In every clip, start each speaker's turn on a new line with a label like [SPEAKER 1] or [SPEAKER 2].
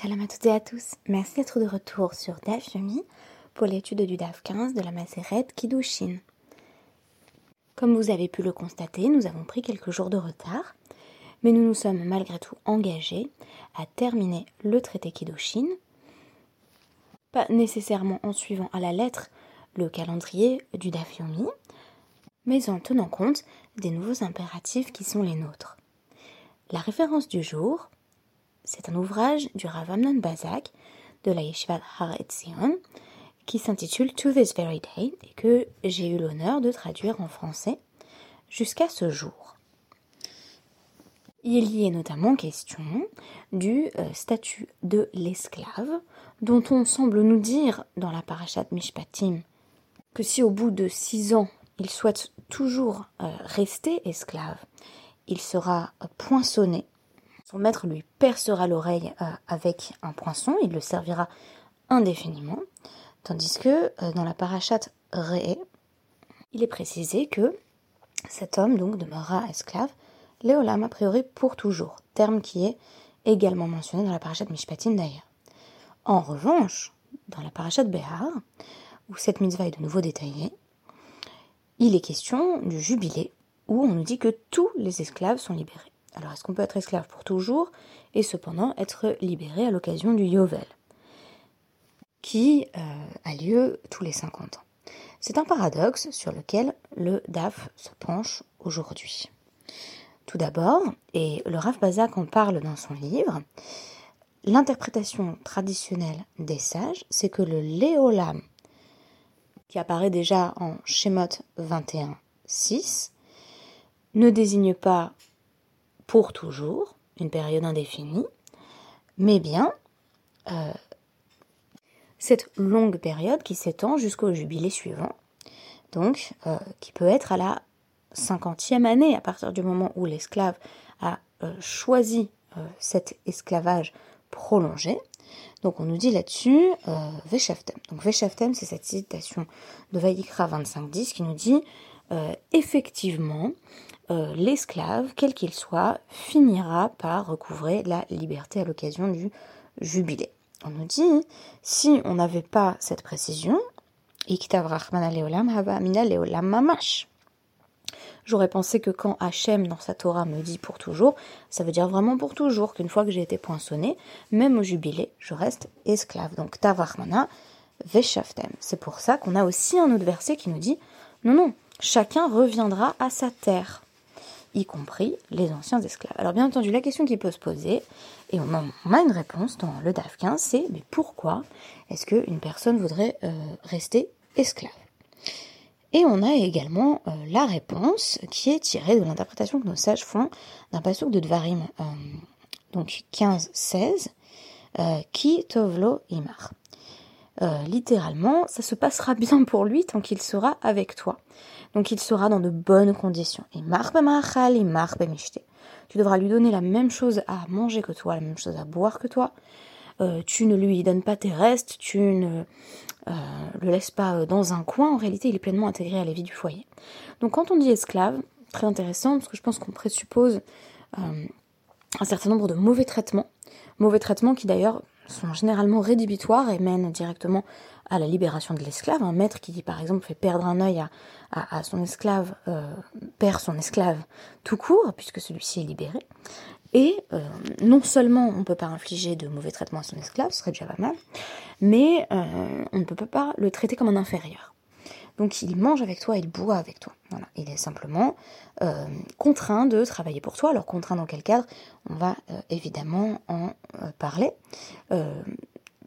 [SPEAKER 1] Shalom à toutes et à tous. Merci d'être de retour sur DAF Yomi pour l'étude du DAF 15 de la Maseret Kiddushin. Comme vous avez pu le constater, nous avons pris quelques jours de retard, mais nous nous sommes malgré tout engagés à terminer le traité Kiddushin, pas nécessairement en suivant à la lettre le calendrier du DAF Yomi, mais en tenant compte des nouveaux impératifs qui sont les nôtres. La référence du jour c'est un ouvrage du Rav Amnon Bazak de la Yeshiva Har Etzion qui s'intitule To This Very Day et que j'ai eu l'honneur de traduire en français jusqu'à ce jour. Il y est notamment question du euh, statut de l'esclave, dont on semble nous dire dans la parashat Mishpatim que si au bout de six ans il souhaite toujours euh, rester esclave, il sera poinçonné son maître lui percera l'oreille euh, avec un poinçon, il le servira indéfiniment. Tandis que euh, dans la parachate Ré, il est précisé que cet homme donc demeurera esclave, Léolam a priori pour toujours, terme qui est également mentionné dans la parachate Mishpatin d'ailleurs. En revanche, dans la parachate Behar, où cette mitzvah est de nouveau détaillée, il est question du jubilé, où on nous dit que tous les esclaves sont libérés. Alors est-ce qu'on peut être esclave pour toujours et cependant être libéré à l'occasion du Yovel, qui euh, a lieu tous les 50 ans? C'est un paradoxe sur lequel le DAF se penche aujourd'hui. Tout d'abord, et le Rav Bazak en parle dans son livre, l'interprétation traditionnelle des sages, c'est que le Léolam, qui apparaît déjà en Shemot 21.6, ne désigne pas pour toujours, une période indéfinie, mais bien euh, cette longue période qui s'étend jusqu'au jubilé suivant, donc euh, qui peut être à la cinquantième année, à partir du moment où l'esclave a euh, choisi cet esclavage prolongé. Donc on nous dit là-dessus Veshaftem. Donc Veshaftem, c'est cette citation de Vaïkra 25.10 qui nous dit effectivement, euh, l'esclave, quel qu'il soit, finira par recouvrer la liberté à l'occasion du jubilé. On nous dit, si on n'avait pas cette précision, J'aurais pensé que quand Hachem dans sa Torah me dit pour toujours, ça veut dire vraiment pour toujours, qu'une fois que j'ai été poinçonné, même au jubilé, je reste esclave. Donc Veshaftem. C'est pour ça qu'on a aussi un autre verset qui nous dit, non, non, chacun reviendra à sa terre y compris les anciens esclaves. Alors bien entendu, la question qui peut se poser, et on, a une réponse dans le DAF 15, c'est mais pourquoi est-ce qu'une personne voudrait euh, rester esclave? Et on a également euh, la réponse qui est tirée de l'interprétation que nos sages font d'un passage de Dvarim, euh, donc 15-16, qui tovlo imar. littéralement, ça se passera bien pour lui tant qu'il sera avec toi donc il sera dans de bonnes conditions. Et tu devras lui donner la même chose à manger que toi, la même chose à boire que toi. Euh, tu ne lui donnes pas tes restes, tu ne euh, le laisses pas euh, dans un coin. En réalité, il est pleinement intégré à la vie du foyer. Donc quand on dit esclave, très intéressant, parce que je pense qu'on présuppose un certain nombre de mauvais traitements. Mauvais traitements qui d'ailleurs sont généralement rédhibitoires et mènent directement à la libération de l'esclave. Un maître qui, par exemple, fait perdre un œil à, son esclave, euh, perd son esclave tout court, puisque celui-ci est libéré. Et euh, non seulement on ne peut pas infliger de mauvais traitements à son esclave, ce serait déjà pas mal, mais euh, on ne peut pas le traiter comme un inférieur. Donc il mange avec toi, il boit avec toi. Il est simplement contraint de travailler pour toi. Alors contraint dans quel cadre? On va évidemment en parler.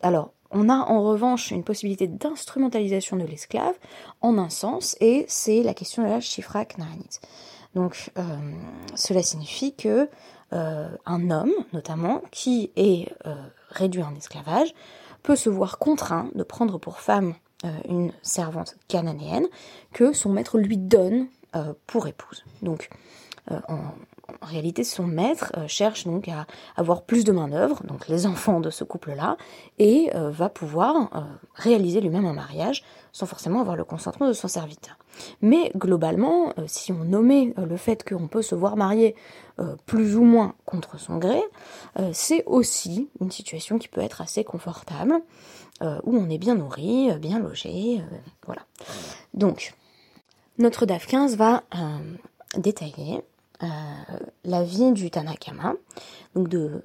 [SPEAKER 1] Alors on a en revanche une possibilité d'instrumentalisation de l'esclave en un sens, et c'est la question de la chifra knaranit. Donc euh, cela signifie que euh, un homme, notamment, qui est euh, réduit en esclavage, peut se voir contraint de prendre pour femme une servante cananéenne que son maître lui donne pour épouse. Donc en, en réalité, son maître cherche donc à avoir plus de main-d'œuvre, donc les enfants de ce couple-là, et va pouvoir réaliser lui-même un mariage sans forcément avoir le consentement de son serviteur. Mais globalement, si on nommait le fait qu'on peut se voir marier plus ou moins contre son gré, c'est aussi une situation qui peut être assez confortable, où on est bien nourri, bien logé, voilà. Donc, notre DAF 15 va détailler euh, la vie du Tanakama, donc de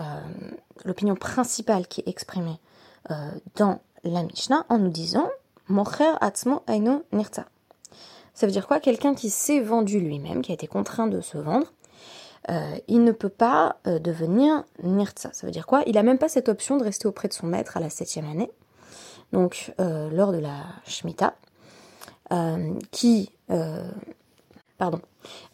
[SPEAKER 1] euh, l'opinion principale qui est exprimée euh, dans la Mishnah en nous disant Mocher atzmo aino nirta. Ça veut dire quoi? Quelqu'un qui s'est vendu lui-même, qui a été contraint de se vendre, il ne peut pas devenir nirtsa. Ça veut dire quoi? Il n'a même pas cette option de rester auprès de son maître à la septième année, donc lors de la Shemitah, qui pardon,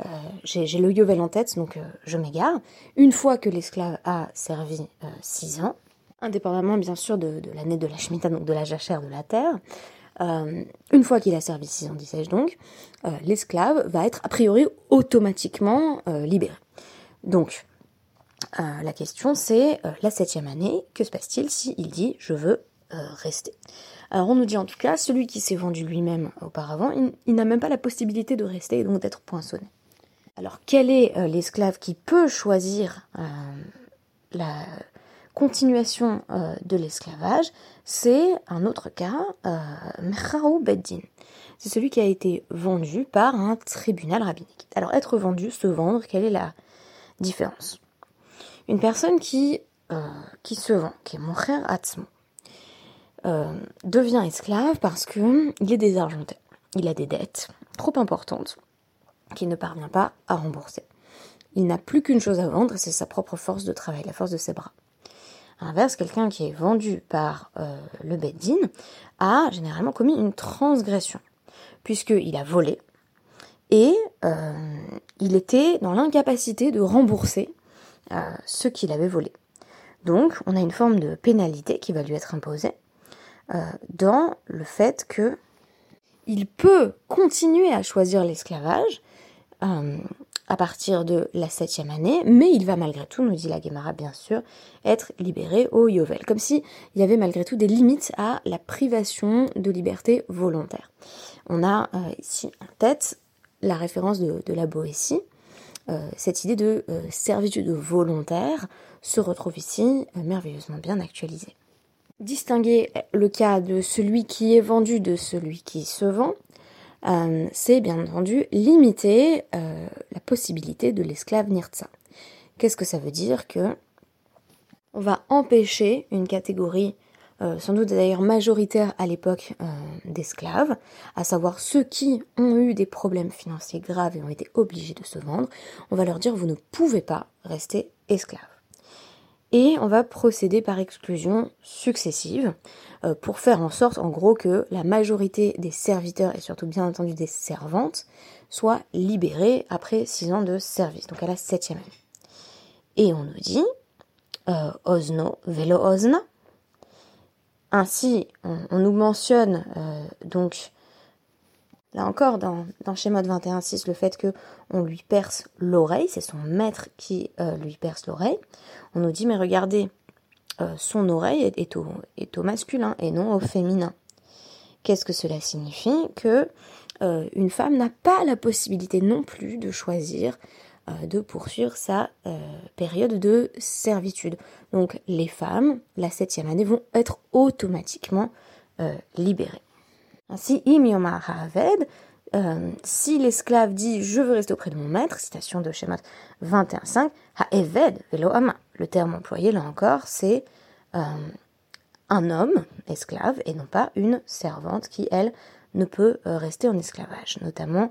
[SPEAKER 1] euh, j'ai le Yovel en tête, donc euh, je m'égare. Une fois que l'esclave a servi 6 euh, ans, indépendamment bien sûr de, l'année de la Shemitah, donc de la jachère de la terre, une fois qu'il a servi 6 ans, disais-je donc, l'esclave va être a priori automatiquement libéré. Donc, la question c'est la septième année, que se passe-t-il s'il dit je veux rester alors on nous dit en tout cas, celui qui s'est vendu lui-même auparavant, il, n'a même pas la possibilité de rester et donc d'être poinçonné. Alors quel est euh, l'esclave qui peut choisir euh, la continuation euh, de l'esclavage? C'est un autre cas, Mechao Beddin. C'est celui qui a été vendu par un tribunal rabbinique. Alors être vendu, se vendre, quelle est la différence? Une personne qui, se vend, qui est Mocher Atzmo, euh, devient esclave parce qu'il est désargenté. Il a des dettes trop importantes qu'il ne parvient pas à rembourser. Il n'a plus qu'une chose à vendre, c'est sa propre force de travail, la force de ses bras. À l'inverse, quelqu'un qui est vendu par euh, le Beddin a généralement commis une transgression, puisqu'il a volé et euh, il était dans l'incapacité de rembourser ce qu'il avait volé. Donc, on a une forme de pénalité qui va lui être imposée, euh, dans le fait que il peut continuer à choisir l'esclavage euh, à partir de la septième année, mais il va malgré tout, nous dit la Guémara bien sûr, être libéré au Yovel, comme s'il y avait malgré tout des limites à la privation de liberté volontaire. On a euh, ici en tête la référence de, la Boétie, cette idée de servitude volontaire se retrouve ici merveilleusement bien actualisée distinguer le cas de celui qui est vendu de celui qui se vend, euh, c'est bien entendu limiter euh, la possibilité de l'esclave Nirtsa. Qu'est-ce que ça veut dire Que on va empêcher une catégorie, euh, sans doute d'ailleurs majoritaire à l'époque d'esclaves, à savoir ceux qui ont eu des problèmes financiers graves et ont été obligés de se vendre, on va leur dire vous ne pouvez pas rester esclave et on va procéder par exclusion successive euh, pour faire en sorte en gros que la majorité des serviteurs et surtout bien entendu des servantes soient libérés après six ans de service, donc à la septième année. Et on nous dit euh, osno velo osna. Ainsi, on, nous mentionne euh, donc Là encore, dans, dans Schéma 21.6, le fait que on lui perce l'oreille, c'est son maître qui euh, lui perce l'oreille. On nous dit, mais regardez, euh, son oreille est, au, est, au, masculin et non au féminin. Qu'est-ce que cela signifie Que euh, une femme n'a pas la possibilité non plus de choisir de poursuivre sa période de servitude. Donc les femmes, la septième année, vont être automatiquement libérées. Ainsi, euh, si l'esclave dit je veux rester auprès de mon maître, citation de Shemat 21.5, ha'eved velo. Le terme employé là encore, c'est euh, un homme esclave et non pas une servante qui, elle, ne peut euh, rester en esclavage, notamment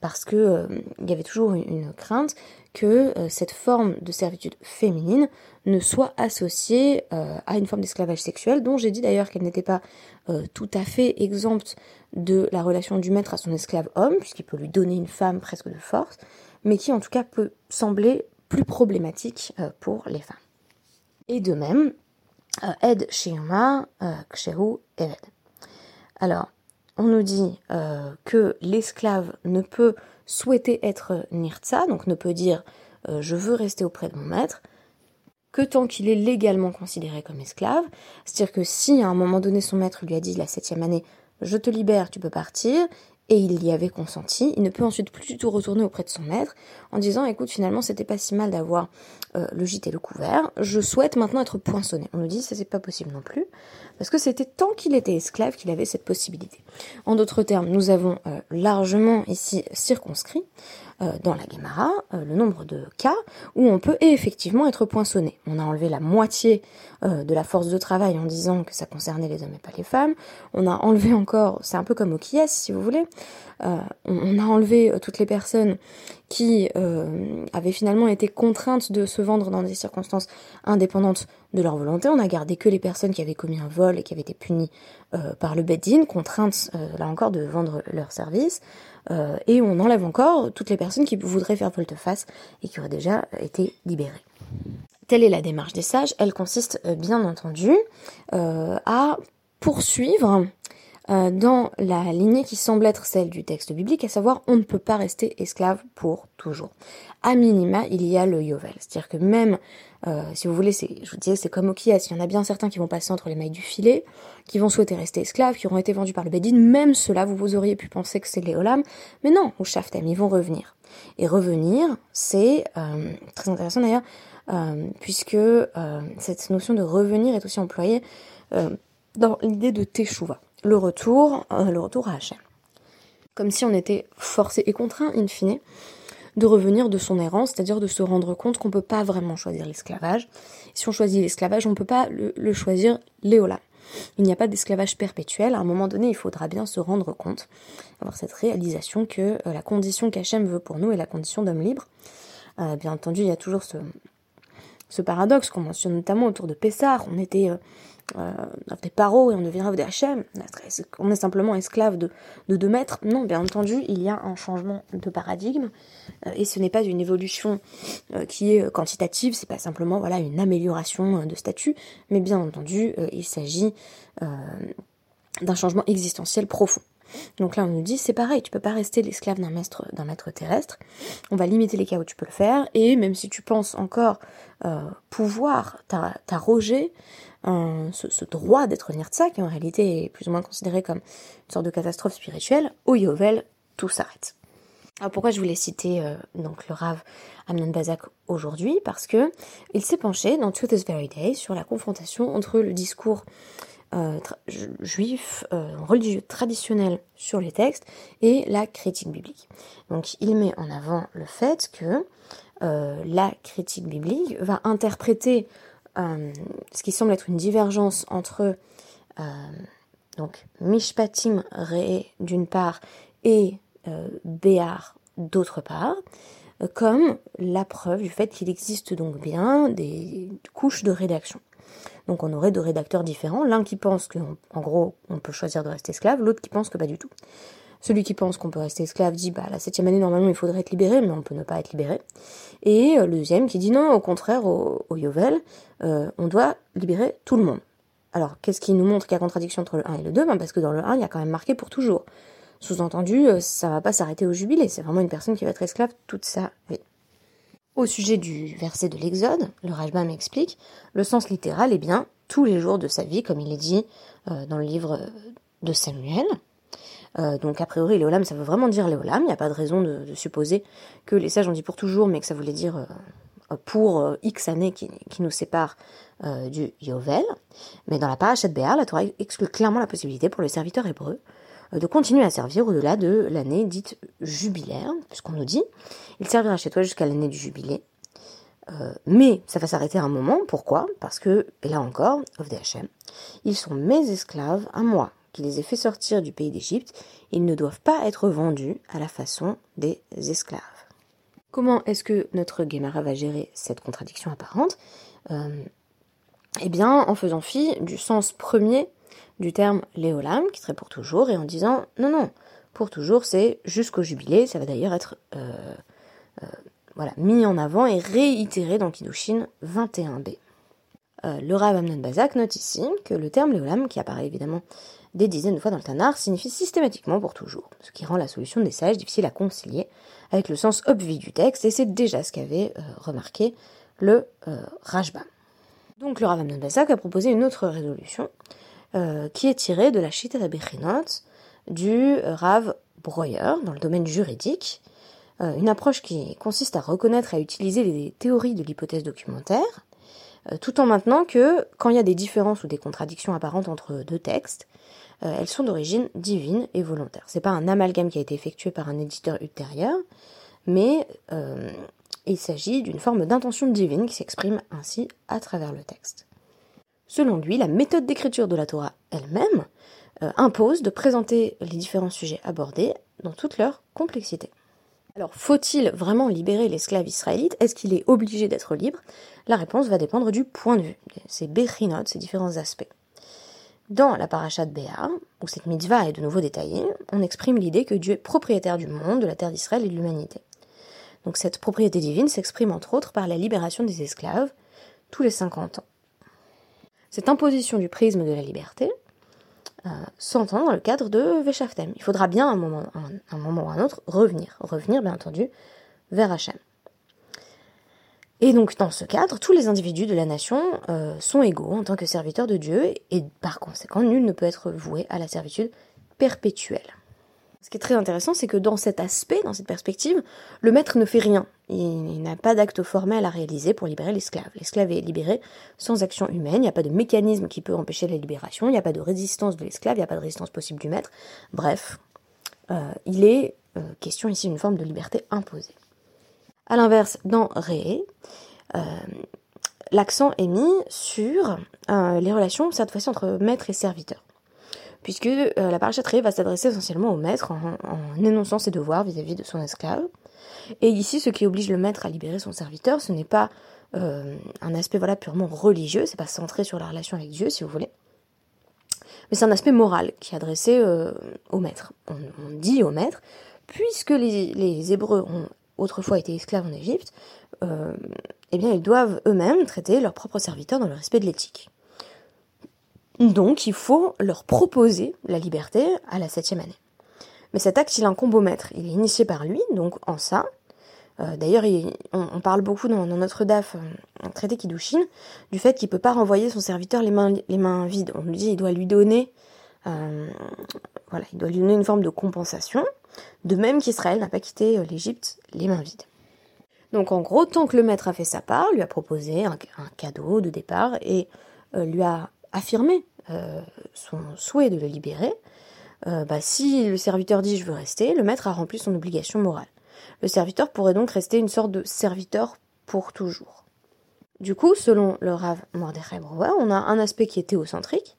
[SPEAKER 1] parce que euh, il y avait toujours une, crainte que euh, cette forme de servitude féminine ne soit associée à une forme d'esclavage sexuel, dont j'ai dit d'ailleurs qu'elle n'était pas tout à fait exempte de la relation du maître à son esclave homme, puisqu'il peut lui donner une femme presque de force, mais qui en tout cas peut sembler plus problématique pour les femmes. Et de même, Ed Shiuma Kshehu Eved. Alors, on nous dit euh, que l'esclave ne peut souhaiter être nirtsa, donc ne peut dire euh, je veux rester auprès de mon maître, que tant qu'il est légalement considéré comme esclave. C'est-à-dire que si à un moment donné son maître lui a dit la septième année je te libère, tu peux partir, et il y avait consenti, il ne peut ensuite plus du tout retourner auprès de son maître en disant écoute finalement c'était pas si mal d'avoir euh, le gîte et le couvert, je souhaite maintenant être poinçonné. On nous dit ça c'est pas possible non plus parce que c'était tant qu'il était esclave qu'il avait cette possibilité. En d'autres termes, nous avons euh, largement ici circonscrit euh, dans la Gemara euh, le nombre de cas où on peut effectivement être poinçonné. On a enlevé la moitié de la force de travail en disant que ça concernait les hommes et pas les femmes. On a enlevé encore, c'est un peu comme au Kies si vous voulez, on, a enlevé toutes les personnes qui avaient finalement été contraintes de se vendre dans des circonstances indépendantes de leur volonté. On a gardé que les personnes qui avaient commis un vol et qui avaient été punies par le Beddin, contraintes là encore de vendre leurs services. Euh, et on enlève encore toutes les personnes qui voudraient faire volte-face et qui auraient déjà été libérées. Telle est la démarche des sages. Elle consiste euh, bien entendu euh, à poursuivre dans la lignée qui semble être celle du texte biblique, à savoir on ne peut pas rester esclave pour toujours. À minima, il y a le yovel, c'est-à-dire que même euh, si vous voulez, je vous disais, c'est comme au Kias. Il y en a bien certains qui vont passer entre les mailles du filet, qui vont souhaiter rester esclaves, qui auront été vendus par le Bedin. Même cela, vous, vous auriez pu penser que c'est les Olam. Mais non, au Shaftem, ils vont revenir. Et revenir, c'est euh, très intéressant d'ailleurs, euh, puisque cette notion de revenir est aussi employée dans l'idée de Teshuva, le retour, le retour à Hachem. Comme si on était forcé et contraint, in fine, de revenir de son errance, c'est-à-dire de se rendre compte qu'on ne peut pas vraiment choisir l'esclavage. Si on choisit l'esclavage, on ne peut pas le, choisir léola. Il n'y a pas d'esclavage perpétuel. À un moment donné, il faudra bien se rendre compte, avoir cette réalisation que euh, la condition qu'Hachem veut pour nous est la condition d'homme libre. Euh, bien entendu, il y a toujours ce, paradoxe qu'on mentionne notamment autour de Pessar. On était euh, euh, des paros et on deviendra des HM. On est simplement esclave de, de deux maîtres. Non, bien entendu, il y a un changement de paradigme euh, et ce n'est pas une évolution euh, qui est quantitative, c'est pas simplement voilà une amélioration de statut, mais bien entendu, il s'agit d'un changement existentiel profond. Donc là, on nous dit, c'est pareil, tu peux pas rester l'esclave d'un maître, d'un maître terrestre. On va limiter les cas où tu peux le faire. Et même si tu penses encore pouvoir t'arroger ce, droit d'être Nirtsa, qui en réalité est plus ou moins considéré comme une sorte de catastrophe spirituelle, au Yovel, tout s'arrête. Alors pourquoi je voulais citer euh, donc le Rav Amnon Bazak aujourd'hui? Parce que il s'est penché dans To This Very Day sur la confrontation entre le discours euh, juif, euh, religieux traditionnel sur les textes et la critique biblique. Donc il met en avant le fait que la critique biblique va interpréter euh, ce qui semble être une divergence entre euh, donc Mishpatim Re d'une part et euh, Béar d'autre part, comme la preuve du fait qu'il existe donc bien des couches de rédaction. Donc on aurait deux rédacteurs différents, l'un qui pense qu'en gros on peut choisir de rester esclave, l'autre qui pense que pas du tout. Celui qui pense qu'on peut rester esclave dit bah la septième année normalement il faudrait être libéré, mais on peut ne pas être libéré. Et euh, le deuxième qui dit non, au contraire, au, Yovel, euh, on doit libérer tout le monde. Alors qu'est-ce qui nous montre qu'il y a contradiction entre le 1 et le 2 ben, Parce que dans le 1, il y a quand même marqué pour toujours. Sous-entendu, euh, ça va pas s'arrêter au jubilé, c'est vraiment une personne qui va être esclave toute sa vie. Au sujet du verset de l'Exode, le Rajbam explique, le sens littéral est bien tous les jours de sa vie, comme il est dit dans le livre de Samuel. Euh, donc a priori, Léolam, ça veut vraiment dire Léolam. Il n'y a pas de raison de, supposer que les sages ont dit pour toujours, mais que ça voulait dire euh, pour euh, X années qui, nous séparent du Yovel. Mais dans la parachat Béar, la Torah exclut clairement la possibilité pour le serviteur hébreu de continuer à servir au-delà de l'année dite jubilaire, puisqu'on nous dit, il servira chez toi jusqu'à l'année du jubilé. mais ça va s'arrêter un moment. Pourquoi? Parce que, et là encore, of ils sont mes esclaves à moi qui les ait fait sortir du pays d'Égypte, ils ne doivent pas être vendus à la façon des esclaves. Comment est-ce que notre Guémara va gérer cette contradiction apparente? Euh, Eh bien, en faisant fi du sens premier du terme léolam, qui serait pour toujours, et en disant non, non, pour toujours, c'est jusqu'au jubilé, ça va d'ailleurs être euh, euh, voilà, mis en avant et réitéré dans Kiddushin 21b. le Rav Amnon Bazak note ici que le terme léolam, qui apparaît évidemment des dizaines de fois dans le Tanar signifie systématiquement pour toujours, ce qui rend la solution des sages difficile à concilier avec le sens obvi du texte, et c'est déjà ce qu'avait euh, remarqué le euh, Rajba. Donc le Rav Amnon a proposé une autre résolution, euh, qui est tirée de la Shita Bechinot du Rav Breuer dans le domaine juridique, une approche qui consiste à reconnaître et à utiliser les théories de l'hypothèse documentaire, tout en maintenant que, quand il y a des différences ou des contradictions apparentes entre deux textes, euh, elles sont d'origine divine et volontaire. C'est pas un amalgame qui a été effectué par un éditeur ultérieur, mais euh, il s'agit d'une forme d'intention divine qui s'exprime ainsi à travers le texte. Selon lui, la méthode d'écriture de la Torah elle-même euh, impose de présenter les différents sujets abordés dans toute leur complexité. Alors, faut-il vraiment libérer l'esclave israélite? Est-ce qu'il est obligé d'être libre? La réponse va dépendre du point de vue, ces bechinot, ces différents aspects. Dans la parasha de Béa, où cette mitzvah est de nouveau détaillée, on exprime l'idée que Dieu est propriétaire du monde, de la terre d'Israël et de l'humanité. Donc cette propriété divine s'exprime entre autres par la libération des esclaves tous les 50 ans. Cette imposition du prisme de la liberté euh, s'entend dans le cadre de Veshaftem. Il faudra bien un moment, un moment ou un autre revenir, revenir bien entendu vers Hachem. Et donc dans ce cadre, tous les individus de la nation euh, sont égaux en tant que serviteurs de Dieu et par conséquent, nul ne peut être voué à la servitude perpétuelle. Ce qui est très intéressant, c'est que dans cet aspect, dans cette perspective, le maître ne fait rien. Il, n'a pas d'acte formel à réaliser pour libérer l'esclave. L'esclave est libéré sans action humaine, il n'y a pas de mécanisme qui peut empêcher la libération, il n'y a pas de résistance de l'esclave, il n'y a pas de résistance possible du maître. Bref, euh, il est euh, question ici d'une forme de liberté imposée. A l'inverse, dans Ré, euh, l'accent est mis sur les relations, cette fois-ci, entre maître et serviteur. Puisque euh, la parachat Ré va s'adresser essentiellement au maître en, énonçant ses devoirs vis-à-vis de son esclave. Et ici, ce qui oblige le maître à libérer son serviteur, ce n'est pas un aspect voilà purement religieux, c'est pas centré sur la relation avec Dieu, si vous voulez. Mais c'est un aspect moral qui est adressé au maître. On, dit au maître, puisque les, les Hébreux ont autrefois étaient esclaves en Égypte, euh, eh bien ils doivent eux-mêmes traiter leurs propres serviteurs dans le respect de l'éthique. Donc il faut leur proposer la liberté à la septième année. Mais cet acte, il incombe au maître. Il est initié par lui, donc en ça. Euh, d'ailleurs, on, parle beaucoup dans, notre DAF, euh, un traité Kiddushin, du fait qu'il ne peut pas renvoyer son serviteur les mains, vides. On lui dit qu'il doit lui donner, voilà, il doit lui donner une forme de compensation. De même qu'Israël n'a pas quitté euh, l'Égypte les mains vides. Donc en gros, tant que le maître a fait sa part, lui a proposé un, cadeau de départ et euh, lui a affirmé euh, son souhait de le libérer, bah, si le serviteur dit je veux rester, le maître a rempli son obligation morale. Le serviteur pourrait donc rester une sorte de serviteur pour toujours. Du coup, selon le Rav Mordechai Brouwer, on a un aspect qui est théocentrique,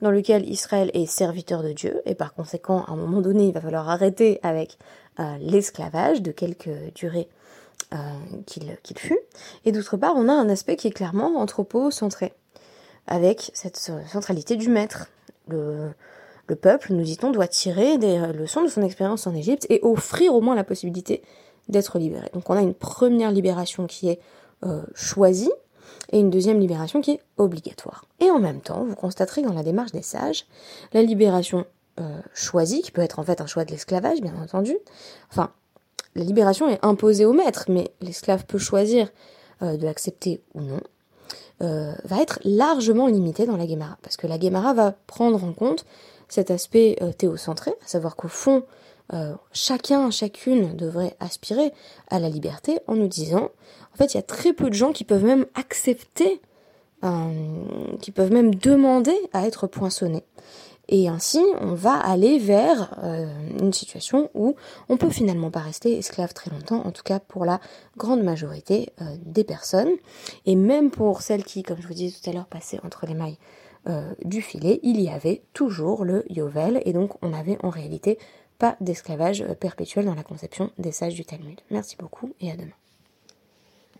[SPEAKER 1] dans lequel Israël est serviteur de Dieu, et par conséquent, à un moment donné, il va falloir arrêter avec euh, l'esclavage de quelque durée euh, qu'il fut. Et d'autre part, on a un aspect qui est clairement anthropocentré, avec cette centralité du maître. Le, le peuple, nous dit-on, doit tirer des leçons de son expérience en Égypte et offrir au moins la possibilité d'être libéré. Donc on a une première libération qui est euh, choisie, et une deuxième libération qui est obligatoire. Et en même temps, vous constaterez dans la démarche des sages, la libération euh, choisie, qui peut être en fait un choix de l'esclavage, bien entendu, enfin, la libération est imposée au maître, mais l'esclave peut choisir euh, de l'accepter ou non, euh, va être largement limitée dans la Guémara, parce que la Guémara va prendre en compte cet aspect théocentré, à savoir qu'au fond, chacun, chacune devrait aspirer à la liberté en nous disant en fait, il y a très peu de gens qui peuvent même accepter, euh, qui peuvent même demander à être poinçonnés. Et ainsi, on va aller vers euh, une situation où on peut finalement pas rester esclave très longtemps, en tout cas pour la grande majorité euh, des personnes. Et même pour celles qui, comme je vous disais tout à l'heure, passaient entre les mailles du filet, il y avait toujours le yovel, et donc on n'avait en réalité pas d'esclavage perpétuel dans la conception des sages du Talmud. Merci beaucoup et à demain.